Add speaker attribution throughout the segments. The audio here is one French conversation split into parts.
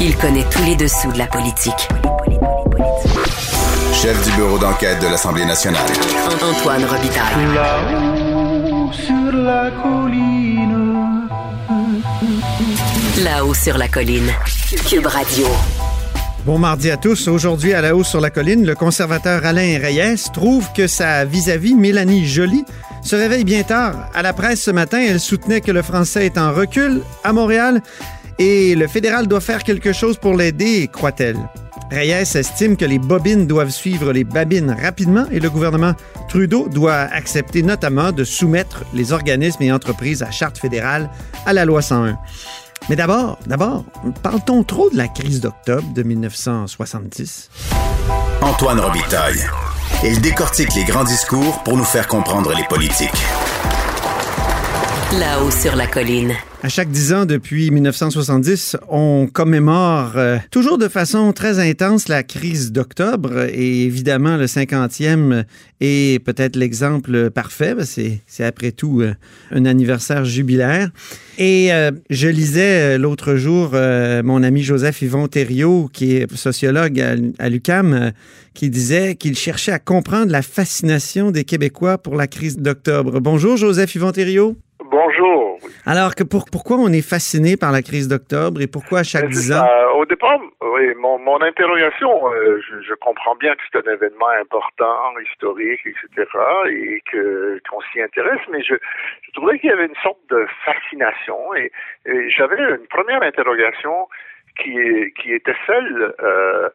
Speaker 1: Il connaît tous les dessous de la politique.
Speaker 2: Chef du bureau d'enquête de l'Assemblée nationale.
Speaker 1: Antoine Robitaille.
Speaker 3: Là-haut sur la colline.
Speaker 1: Là-haut sur la colline. Cube Radio.
Speaker 4: Bon mardi à tous. Aujourd'hui, à la hausse sur la colline, le conservateur Alain Reyes trouve que sa vis-à-vis, Mélanie Joly, se réveille bien tard. À la presse ce matin, elle soutenait que le français est en recul à Montréal et le fédéral doit faire quelque chose pour l'aider, croit-elle. Reyes estime que les bobines doivent suivre les babines rapidement et le gouvernement Trudeau doit accepter notamment de soumettre les organismes et entreprises à charte fédérale à la loi 101. Mais d'abord, d'abord, parle-t-on trop de la crise d'octobre de 1970?
Speaker 2: Antoine Robitaille. Il décortique les grands discours pour nous faire comprendre les politiques.
Speaker 1: Là-haut sur la colline.
Speaker 4: À chaque dix ans depuis 1970, on commémore euh, toujours de façon très intense la crise d'octobre et évidemment le 50e est peut-être l'exemple parfait. C'est, après tout euh, un anniversaire jubilaire. Et euh, je lisais l'autre jour mon ami Joseph Yvon Thériault, qui est sociologue à, à l'UCAM, qui disait qu'il cherchait à comprendre la fascination des Québécois pour la crise d'octobre. Bonjour Joseph Yvon Thériault. Alors, que pour, pourquoi on est fasciné par la crise d'octobre et pourquoi à chaque dix ans?
Speaker 5: Euh, au départ, oui, mon, mon interrogation, euh, je, je, comprends bien que c'est un événement important, historique, etc., et que qu'on s'y intéresse, mais je, je trouvais qu'il y avait une sorte de fascination, et, et j'avais une première interrogation qui, est, qui était celle euh,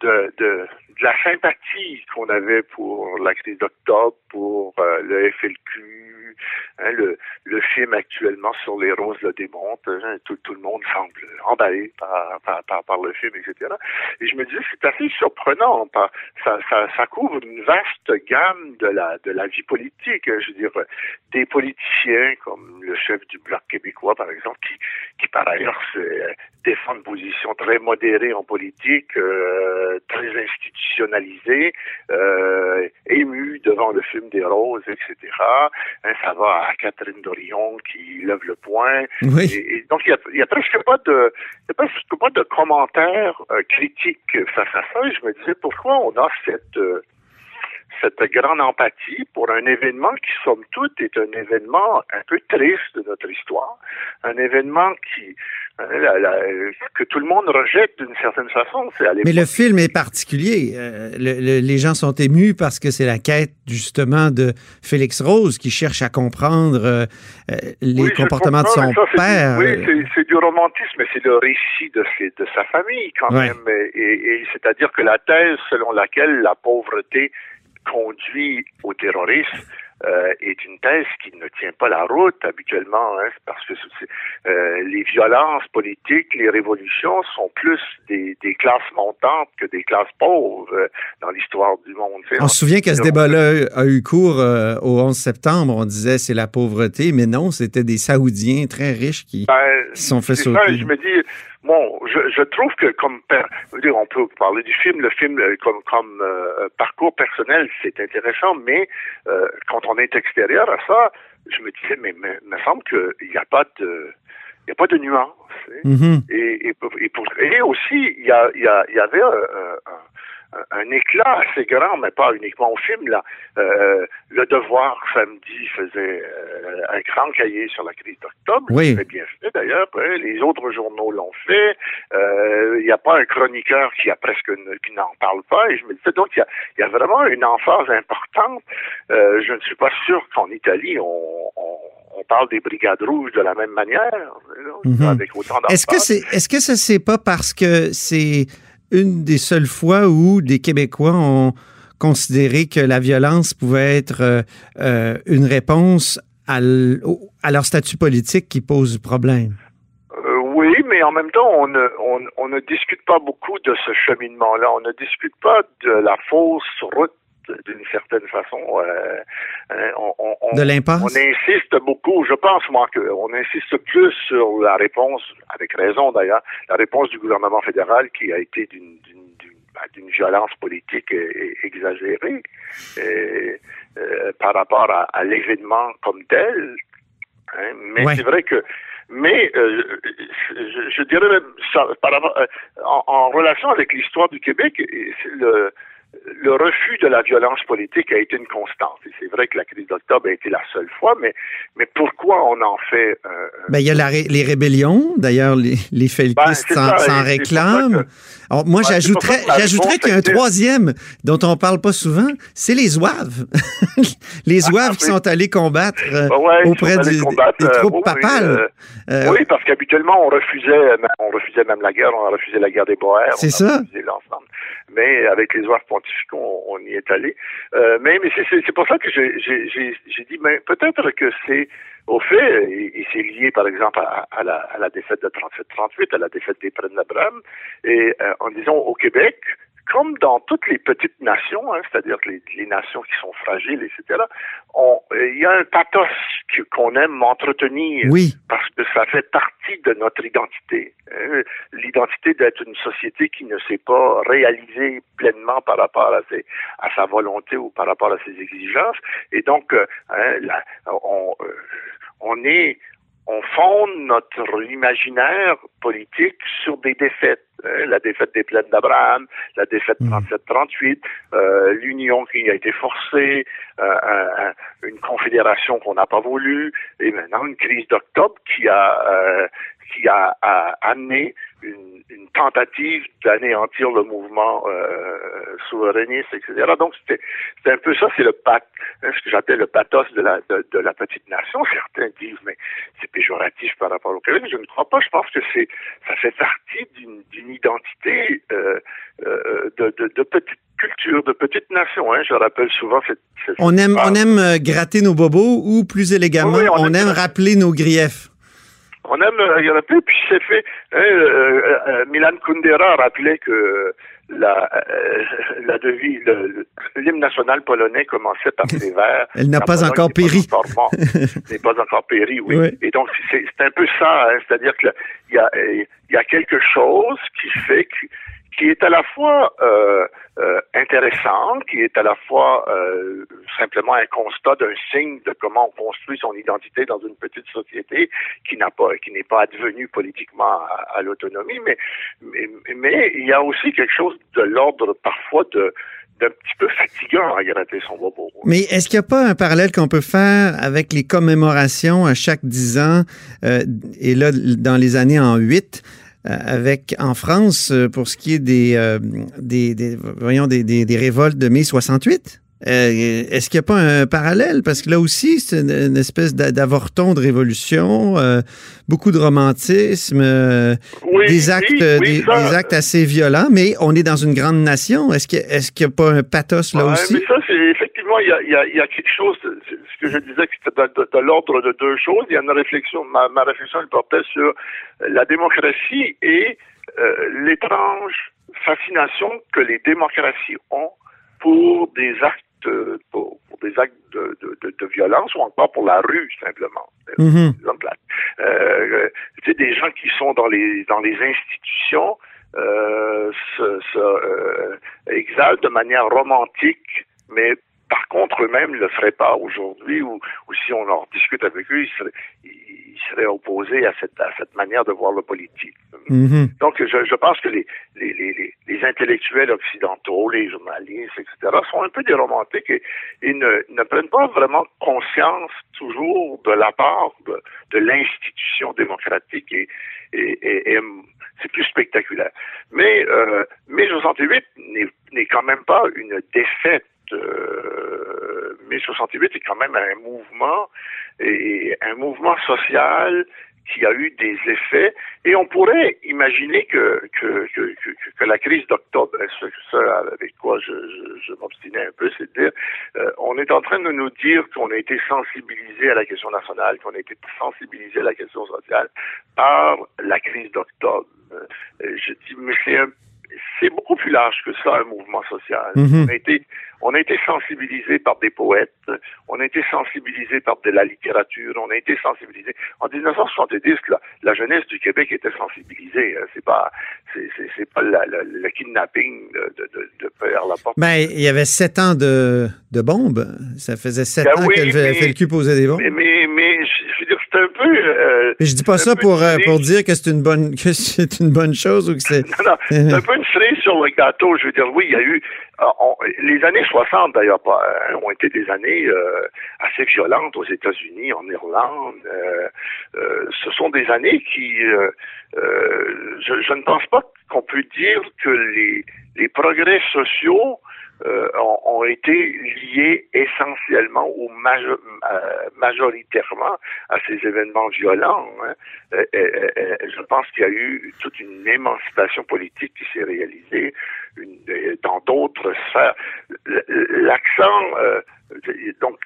Speaker 5: de, de, de la sympathie qu'on avait pour la crise d'octobre, pour euh, le FLQ, Hein, le, film actuellement sur les roses le démontre. Hein, tout, le monde semble emballé par, le film, etc. Et je me disais, c'est assez surprenant. Par, ça, couvre une vaste gamme de la, vie politique. Je veux dire, des politiciens comme le chef du Bloc québécois, par exemple, qui, par ailleurs se, défend une position très modérée en politique, euh, très institutionnalisée, euh, ému devant le film des roses, etc. Hein, va à Catherine Dorion qui lève le poing.
Speaker 4: Oui.
Speaker 5: Et, et donc, il y a, y a, presque pas de, y a presque pas de commentaires euh, critiques face à ça. Et je me disais, pourquoi on a cette, euh, cette grande empathie pour un événement qui, somme toute, est un événement un peu triste de notre histoire. Un événement qui, la, la, que tout le monde rejette d'une certaine façon.
Speaker 4: Mais le film est particulier. Euh, le, le, les gens sont émus parce que c'est la quête justement de Félix Rose qui cherche à comprendre euh, les
Speaker 5: oui,
Speaker 4: comportements de son
Speaker 5: ça,
Speaker 4: père.
Speaker 5: Du, oui, c'est du romantisme, mais c'est le récit de, ses, de sa famille quand
Speaker 4: Ouais.
Speaker 5: même. Et, et c'est-à-dire que la thèse selon laquelle la pauvreté conduit au terrorisme euh, est une thèse qui ne tient pas la route habituellement, hein, parce que euh, les violences politiques, les révolutions sont plus des, des classes montantes que des classes pauvres euh, dans l'histoire du monde.
Speaker 4: On se souvient que ce débat-là a eu cours au 11 septembre. On disait c'est la pauvreté, mais non, c'était des Saoudiens très riches qui,
Speaker 5: ben,
Speaker 4: qui sont fait
Speaker 5: ça,
Speaker 4: sauter.
Speaker 5: je me dis, bon, je, je trouve que comme on peut parler du film, le film euh, comme comme euh, parcours personnel, c'est intéressant, mais euh, quand on est extérieur à ça, je me disais, mais il me semble qu'il n'y a pas de il n'y a pas de nuance.
Speaker 4: Mm -hmm.
Speaker 5: et, et, et, pour, et, aussi, il y, a, il y, a, il y avait un, un, un, éclat assez grand, mais pas uniquement au film. Là. Euh, le Devoir, samedi, faisait euh, un grand cahier sur la crise d'octobre.
Speaker 4: Oui.
Speaker 5: C'était bien fait, d'ailleurs. Les autres journaux l'ont fait. Euh, Il n'y a pas un chroniqueur qui a presque qui n'en parle pas. Et je me disais, donc, il y a, il y a vraiment une emphase importante. Euh, je ne suis pas sûr qu'en Italie, on, on on parle des brigades rouges de la même manière,
Speaker 4: mm -hmm.
Speaker 5: avec autant
Speaker 4: Est-ce que c'est, est-ce que ça c'est pas parce que c'est une des seules fois où des Québécois ont considéré que la violence pouvait être euh, une réponse à, leur statut politique qui pose problème?
Speaker 5: Euh, oui, mais en même temps, on ne discute pas beaucoup de ce cheminement-là. On ne discute pas de la fausse route d'une certaine façon. Euh, euh, on, on, on-
Speaker 4: De l'impasse?
Speaker 5: On insiste beaucoup, je pense moi qu'on insiste plus sur la réponse, avec raison d'ailleurs, la réponse du gouvernement fédéral qui a été d'une d'une- d'une violence politique euh, exagérée euh, par rapport à, à l'événement comme tel. Hein, mais
Speaker 4: Ouais.
Speaker 5: c'est vrai que mais euh, je, je dirais même ça, par en, en relation avec l'histoire du Québec, le, le refus de la violence politique a été une constante. Et c'est vrai que la crise d'octobre a été la seule fois, mais, mais pourquoi on en fait euh,
Speaker 4: Ben, il y a la ré- les rébellions. D'ailleurs, les, les
Speaker 5: Ben,
Speaker 4: s'en réclament.
Speaker 5: que-
Speaker 4: Alors, moi, j'ajouterais, qu'il y a un troisième dont on parle pas souvent, c'est les Zouaves. les Zouaves qui sont allés combattre euh,
Speaker 5: ouais,
Speaker 4: auprès du-
Speaker 5: combattre,
Speaker 4: des
Speaker 5: euh,
Speaker 4: troupes papales.
Speaker 5: euh,
Speaker 4: Euh,
Speaker 5: oui, parce qu'habituellement, on refusait, on refusait même la guerre, on a refusé la guerre des Boers.
Speaker 4: C'est ça.
Speaker 5: Mais avec les oies pontificaux, on, on y est allé. Euh, mais mais c'est- pour ça que j'ai dit, mais peut-être que c'est au fait, et, c'est lié par exemple à, à la, à la défaite de 37-38, à la défaite des Prennes-Abraham, et euh, en disant au Québec, comme dans toutes les petites nations, hein, c'est-à-dire les, les nations qui sont fragiles, etc., on- euh, il y a un pathos qu'on aime entretenir
Speaker 4: oui.
Speaker 5: parce que ça fait partie de notre identité. Euh, L'identité d'être une société qui ne s'est pas réalisée pleinement par rapport à, ses, à sa volonté ou par rapport à ses exigences. Et donc, euh, hein, la- on, euh, on est on fonde notre imaginaire politique sur des défaites. hein, la défaite des plaines d'Abraham, la défaite
Speaker 4: Mhm.
Speaker 5: 37-38, euh, l'union qui a été forcée, euh, un- un- une confédération qu'on n'a pas voulu, et maintenant une crise d'octobre qui a euh, qui a, a amené une, une tentative d'anéantir le mouvement euh, souverainiste, etc. Donc c'était c'est un peu ça, c'est le pat, hein, ce que j'appelle le pathos de la de, de la petite nation. Certains disent mais c'est péjoratif par rapport au Québec. Je ne crois pas. Je pense que c'est ça fait partie d'une d'une identité euh, euh, de, de, de petite culture, de petite nation. Hein. Je rappelle souvent cette, cette
Speaker 4: On aime, on aime euh, gratter nos bobos ou plus élégamment,
Speaker 5: Oui, on
Speaker 4: on,
Speaker 5: aime
Speaker 4: rappeler nos griefs.
Speaker 5: On aime euh, il y en a plus, puis c'est fait. hein, euh, euh, Milan Kundera rappelait que la, euh, la devise, le- le- l'hymne national polonais commençait par ces vers.
Speaker 4: Elle n'a pas encore péri.
Speaker 5: n'est pas encore péri, oui.
Speaker 4: Oui.
Speaker 5: Et donc c'est c'est un peu ça, hein, c'est-à-dire que il y a euh, il y a quelque chose qui fait que qui est à la fois euh, euh, intéressant, qui est à la fois euh, simplement un constat d'un signe de comment on construit son identité dans une petite société qui n'a pas, qui n'est pas advenue politiquement à, l'autonomie, mais, mais mais il y a aussi quelque chose de l'ordre parfois de d'un petit peu fatigant à gratter son bobo.
Speaker 4: Mais est-ce qu'il n'y a pas un parallèle qu'on peut faire avec les commémorations à chaque 10 ans, euh, et là, dans les années en 8, euh, avec en France, euh, pour ce qui est des, euh, des, des- voyons, des, des, des révoltes de mai 68? Euh, Est-ce qu'il n'y a pas un parallèle? Parce que là aussi, c'est une, une espèce d'a- d'avorton de révolution, euh, beaucoup de romantisme, euh,
Speaker 5: Oui,
Speaker 4: des, actes,
Speaker 5: oui,
Speaker 4: euh,
Speaker 5: oui,
Speaker 4: des,
Speaker 5: ça,
Speaker 4: des actes assez violents, mais on est dans une grande nation. Est-ce qu'il est n'y a pas un pathos là
Speaker 5: Ouais,
Speaker 4: aussi?
Speaker 5: Mais ça, c'est effectivement, il y a, il y, a, il y a quelque chose, ce que je disais, que c'était de, de- de l'ordre de deux choses. Il y a une réflexion, ma, ma réflexion, elle portait sur la démocratie et euh, l'étrange fascination que les démocraties ont pour des actes, pour, pour des actes de, de, de, de violence ou encore pour la rue, simplement. Exemple, là. Euh, tu sais, des gens qui sont dans les dans les institutions euh, se, se euh, exaltent de manière romantique, mais par contre eux-mêmes ne le feraient pas aujourd'hui, ou, ou si on en discute avec eux, ils seraient, ils seraient opposés à cette, à cette manière de voir le politique.
Speaker 4: Mhm.
Speaker 5: Donc, je, je pense que les, les, les, les- les intellectuels occidentaux, les journalistes, etc., sont un peu des romantiques et, et ne, ne prennent pas vraiment conscience toujours de la part de, de l'institution démocratique et, et, et- c'est plus spectaculaire. Mais euh, mai 68 n'est n'est quand même pas une défaite. Euh, mai 68 est quand même un mouvement et un mouvement social qui a eu des effets et on pourrait imaginer que, que, que, la crise d'octobre, ce, avec quoi je m'obstinais un peu, c'est de dire, euh, on est en train de nous dire qu'on a été sensibilisé à la question nationale, qu'on a été sensibilisé à la question sociale par la crise d'octobre. Euh, je dis, mais c'est un c'est beaucoup plus large que ça, un mouvement social.
Speaker 4: Mhm.
Speaker 5: On a été, on a été sensibilisé par des poètes, on a été sensibilisé par de la littérature, on a été sensibilisé. En 1970, la, la jeunesse du Québec était sensibilisée. Hein. C'est pas, c'est, c'est, c'est pas la, la, le kidnapping de, de, de, de Père Laporte.
Speaker 4: Ben, il y avait sept ans de, de bombes. Ça faisait sept
Speaker 5: Ben
Speaker 4: ans
Speaker 5: oui,
Speaker 4: que le
Speaker 5: mais-
Speaker 4: FLQ posait des bombes.
Speaker 5: Mais, mais, mais c'est un peu. Euh,
Speaker 4: Mais je dis pas ça pour, euh, pour dire que c'est une bonne que c'est une bonne chose ou que c'est.
Speaker 5: Non, non, c'est un peu une cerise sur le gâteau. Je veux dire, oui, il y a eu. euh, on- les années 60, d'ailleurs, pas, ont été des années assez violentes aux États-Unis, en Irlande. Ce sont des années qui. je, je ne pense pas qu'on peut dire que les, les progrès sociaux euh, ont, ont été liés essentiellement ou euh, majoritairement à ces événements violents. hein. Euh, euh, je pense qu'il y a eu toute une émancipation politique qui s'est réalisée une- dans d'autres sphères. L'accent, euh, donc,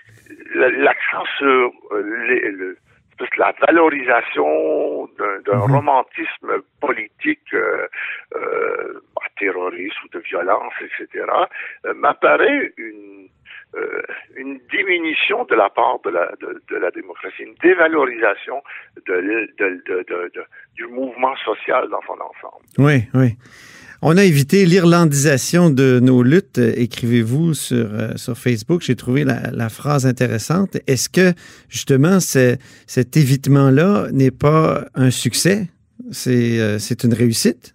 Speaker 5: l'accent sur les- le- toute la valorisation d'un
Speaker 4: Mhm.
Speaker 5: romantisme politique euh, euh, bah, terroriste ou de violence, etc., euh, m'apparaît une euh, une diminution de la part de la, démocratie, une dévalorisation du mouvement social dans son ensemble.
Speaker 4: Oui, oui. On a évité l'irlandisation de nos luttes, écrivez-vous sur, euh, Facebook. J'ai trouvé la, phrase intéressante. Est-ce que, justement, cet évitement-là n'est pas un succès? C'est une réussite?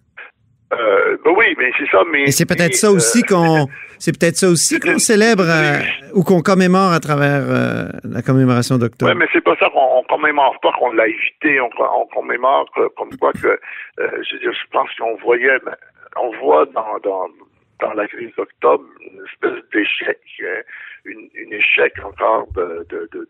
Speaker 5: Ben oui, c'est ça. Mais
Speaker 4: Et c'est peut-être ça aussi
Speaker 5: euh,
Speaker 4: qu'on c'est peut-être ça aussi qu'on célèbre euh, ou qu'on commémore à travers euh, la commémoration d'octobre.
Speaker 5: Ouais, mais c'est pas ça qu'on on commémore pas qu'on l'a évité, on, on commémore que- comme quoi que, euh, je veux dire, je pense qu'on voyait, ben, on voit dans, dans, dans la crise d'octobre une espèce d'échec, hein, une, échec encore de, de,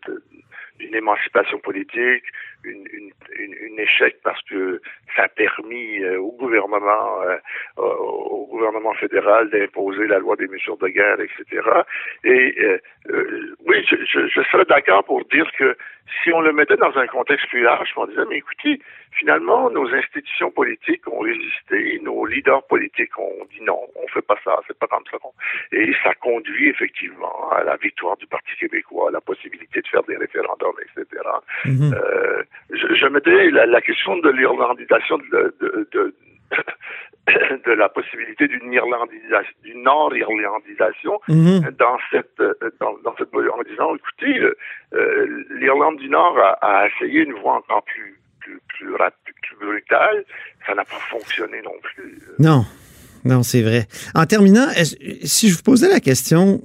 Speaker 5: émancipation politique, une, une, une, échec parce que ça a permis euh, au gouvernement, euh, au gouvernement fédéral d'imposer la loi des mesures de guerre, etc. Et euh, oui, je, je, je serais d'accord pour dire que si on le mettait dans un contexte plus large, on disait, mais écoutez, finalement, nos institutions politiques ont résisté, nos leaders politiques ont dit non, on fait pas ça, c'est pas comme ça. Et ça conduit effectivement à la victoire du Parti québécois, à la possibilité de faire des référendums, etc.
Speaker 4: Mhm.
Speaker 5: Euh, je, je mettais la, la question de l'irlandisation de, de, de, de la possibilité d'une irlandisation, d'une nord-irlandisation
Speaker 4: Mhm.
Speaker 5: dans cette dans, dans cette en disant écoutez euh, l'Irlande du Nord a, a essayé une voie encore plus brutale ça n'a pas fonctionné non plus
Speaker 4: Non, non, c'est vrai. En terminant, si je vous posais la question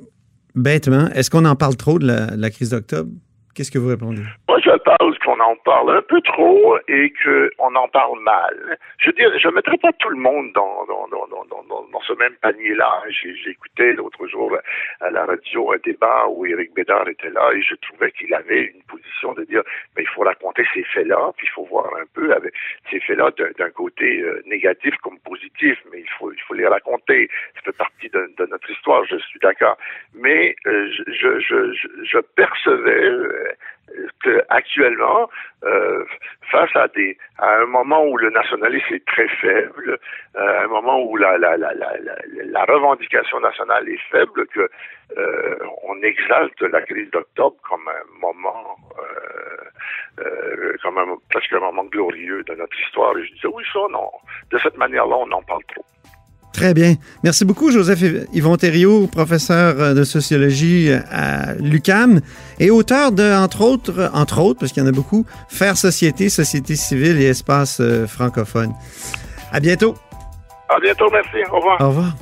Speaker 4: bêtement, est-ce qu'on en parle trop de la, de la crise d'octobre? Qu'est-ce que vous répondez?
Speaker 5: Je pense qu'on en parle un peu trop et qu'on en parle mal. Je dire, je ne mettrais pas tout le monde dans, ce même panier-là. J'ai écouté l'autre jour à la radio un débat où Éric Bédard était là et je trouvais qu'il avait une position de dire ben, il faut raconter ces faits-là, puis il faut voir un peu ces faits-là d'un côté euh, négatif comme positif, mais il faut, les raconter. Ça fait partie de, notre histoire, je suis d'accord. Mais euh, je, percevais euh, actuellement, euh, face à des à un moment où le nationalisme est très faible, euh, à un moment où la la, la, la, la, la revendication nationale est faible, que euh, on exalte la crise d'octobre comme un moment euh, euh, comme un, presque un moment glorieux de notre histoire. Et je disais oui ça non. De cette manière-là, on en parle trop.
Speaker 4: Très bien. Merci beaucoup, Joseph Yvon Thériault, professeur euh, de sociologie à l'UCAM et auteur de, entre autres, entre autres, parce qu'il y en a beaucoup, Faire société, société civile et espace euh, francophone. À bientôt.
Speaker 5: À bientôt, merci. Au revoir.
Speaker 4: Au revoir.